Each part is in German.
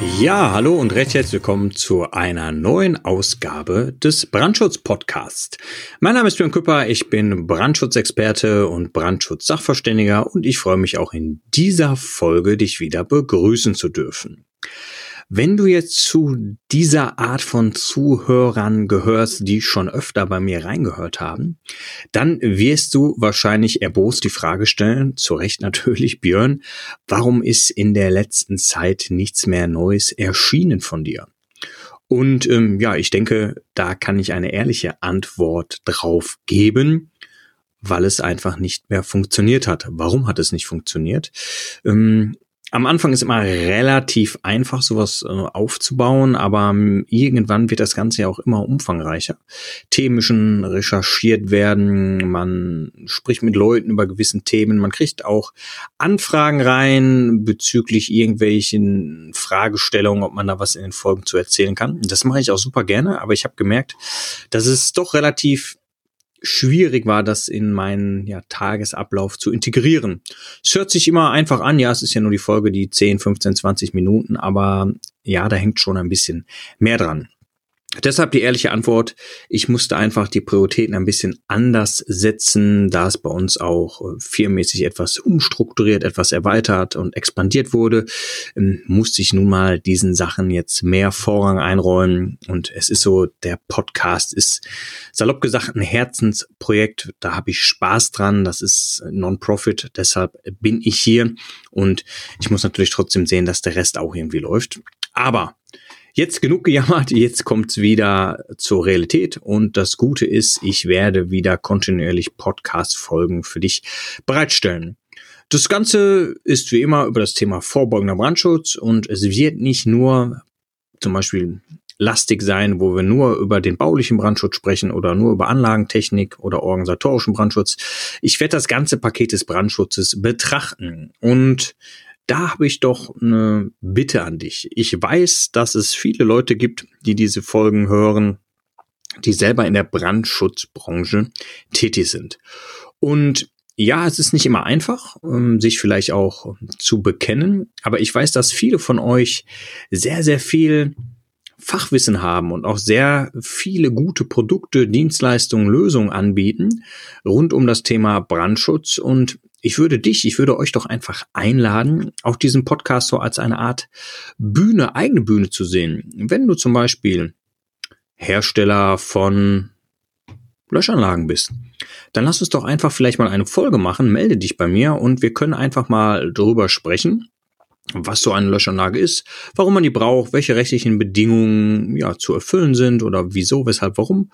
Ja, hallo und recht herzlich willkommen zu einer neuen Ausgabe des Brandschutz-Podcasts. Mein Name ist Björn Küpper, ich bin Brandschutzexperte und Brandschutzsachverständiger und ich freue mich auch in dieser Folge, dich wieder begrüßen zu dürfen. Wenn du jetzt zu dieser Art von Zuhörern gehörst, die schon öfter bei mir reingehört haben, dann wirst du wahrscheinlich erbost die Frage stellen, zu Recht natürlich, Björn, warum ist in der letzten Zeit nichts mehr Neues erschienen von dir? Und ähm, ja, ich denke, da kann ich eine ehrliche Antwort drauf geben weil es einfach nicht mehr funktioniert hat. Warum hat es nicht funktioniert? Ähm, am Anfang ist immer relativ einfach, sowas äh, aufzubauen, aber ähm, irgendwann wird das Ganze ja auch immer umfangreicher. Themen müssen recherchiert werden, man spricht mit Leuten über gewissen Themen, man kriegt auch Anfragen rein bezüglich irgendwelchen Fragestellungen, ob man da was in den Folgen zu erzählen kann. Das mache ich auch super gerne, aber ich habe gemerkt, dass es doch relativ schwierig war, das in meinen ja, Tagesablauf zu integrieren. Es hört sich immer einfach an, ja, es ist ja nur die Folge, die 10, 15, 20 Minuten, aber ja, da hängt schon ein bisschen mehr dran. Deshalb die ehrliche Antwort, ich musste einfach die Prioritäten ein bisschen anders setzen, da es bei uns auch äh, firmenmäßig etwas umstrukturiert, etwas erweitert und expandiert wurde, ähm, musste ich nun mal diesen Sachen jetzt mehr Vorrang einräumen. Und es ist so, der Podcast ist salopp gesagt ein Herzensprojekt, da habe ich Spaß dran, das ist Non-Profit, deshalb bin ich hier. Und ich muss natürlich trotzdem sehen, dass der Rest auch irgendwie läuft. Aber Jetzt genug gejammert, jetzt kommt's wieder zur Realität und das Gute ist, ich werde wieder kontinuierlich Podcast-Folgen für dich bereitstellen. Das Ganze ist wie immer über das Thema vorbeugender Brandschutz und es wird nicht nur zum Beispiel lastig sein, wo wir nur über den baulichen Brandschutz sprechen oder nur über Anlagentechnik oder organisatorischen Brandschutz. Ich werde das ganze Paket des Brandschutzes betrachten und da habe ich doch eine Bitte an dich. Ich weiß, dass es viele Leute gibt, die diese Folgen hören, die selber in der Brandschutzbranche tätig sind. Und ja, es ist nicht immer einfach, ähm, sich vielleicht auch zu bekennen, aber ich weiß, dass viele von euch sehr, sehr viel Fachwissen haben und auch sehr viele gute Produkte, Dienstleistungen, Lösungen anbieten rund um das Thema Brandschutz. Und ich würde dich, ich würde euch doch einfach einladen, auch diesen Podcast so als eine Art Bühne, eigene Bühne zu sehen. Wenn du zum Beispiel Hersteller von Löschanlagen bist, dann lass uns doch einfach vielleicht mal eine Folge machen, melde dich bei mir und wir können einfach mal drüber sprechen, was so eine Löschanlage ist, warum man die braucht, welche rechtlichen Bedingungen ja zu erfüllen sind oder wieso, weshalb, warum.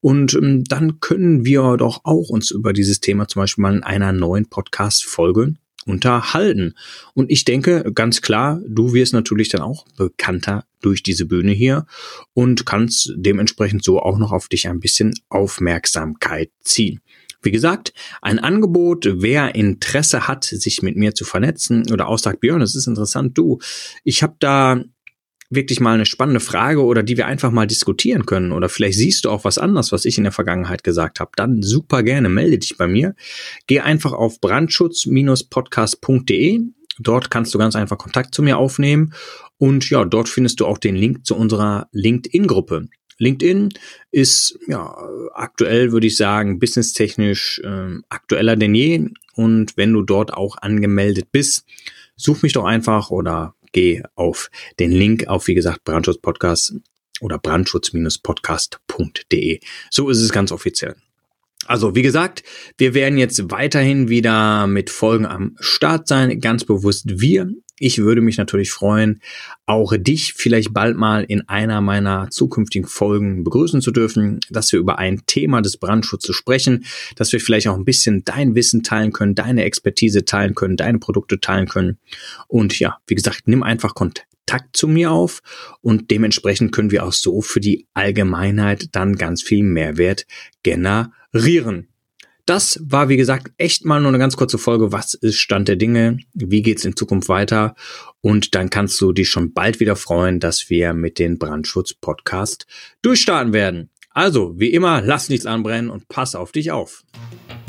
Und ähm, dann können wir doch auch uns über dieses Thema zum Beispiel mal in einer neuen Podcast-Folge unterhalten. Und ich denke ganz klar, du wirst natürlich dann auch bekannter durch diese Bühne hier und kannst dementsprechend so auch noch auf dich ein bisschen Aufmerksamkeit ziehen. Wie gesagt, ein Angebot, wer Interesse hat, sich mit mir zu vernetzen oder auch sagt, Björn, das ist interessant, du, ich habe da wirklich mal eine spannende Frage oder die wir einfach mal diskutieren können oder vielleicht siehst du auch was anderes, was ich in der Vergangenheit gesagt habe, dann super gerne melde dich bei mir. Geh einfach auf brandschutz-podcast.de. Dort kannst du ganz einfach Kontakt zu mir aufnehmen und ja, dort findest du auch den Link zu unserer LinkedIn-Gruppe. LinkedIn ist ja aktuell, würde ich sagen, businesstechnisch äh, aktueller denn je. Und wenn du dort auch angemeldet bist, such mich doch einfach oder geh auf den Link auf, wie gesagt, Brandschutzpodcast oder brandschutz-podcast.de. So ist es ganz offiziell. Also, wie gesagt, wir werden jetzt weiterhin wieder mit Folgen am Start sein. Ganz bewusst wir. Ich würde mich natürlich freuen, auch dich vielleicht bald mal in einer meiner zukünftigen Folgen begrüßen zu dürfen, dass wir über ein Thema des Brandschutzes sprechen, dass wir vielleicht auch ein bisschen dein Wissen teilen können, deine Expertise teilen können, deine Produkte teilen können. Und ja, wie gesagt, nimm einfach Kontakt zu mir auf und dementsprechend können wir auch so für die Allgemeinheit dann ganz viel Mehrwert generieren. Das war, wie gesagt, echt mal nur eine ganz kurze Folge. Was ist Stand der Dinge? Wie geht's in Zukunft weiter? Und dann kannst du dich schon bald wieder freuen, dass wir mit dem Brandschutz-Podcast durchstarten werden. Also, wie immer, lass nichts anbrennen und pass auf dich auf.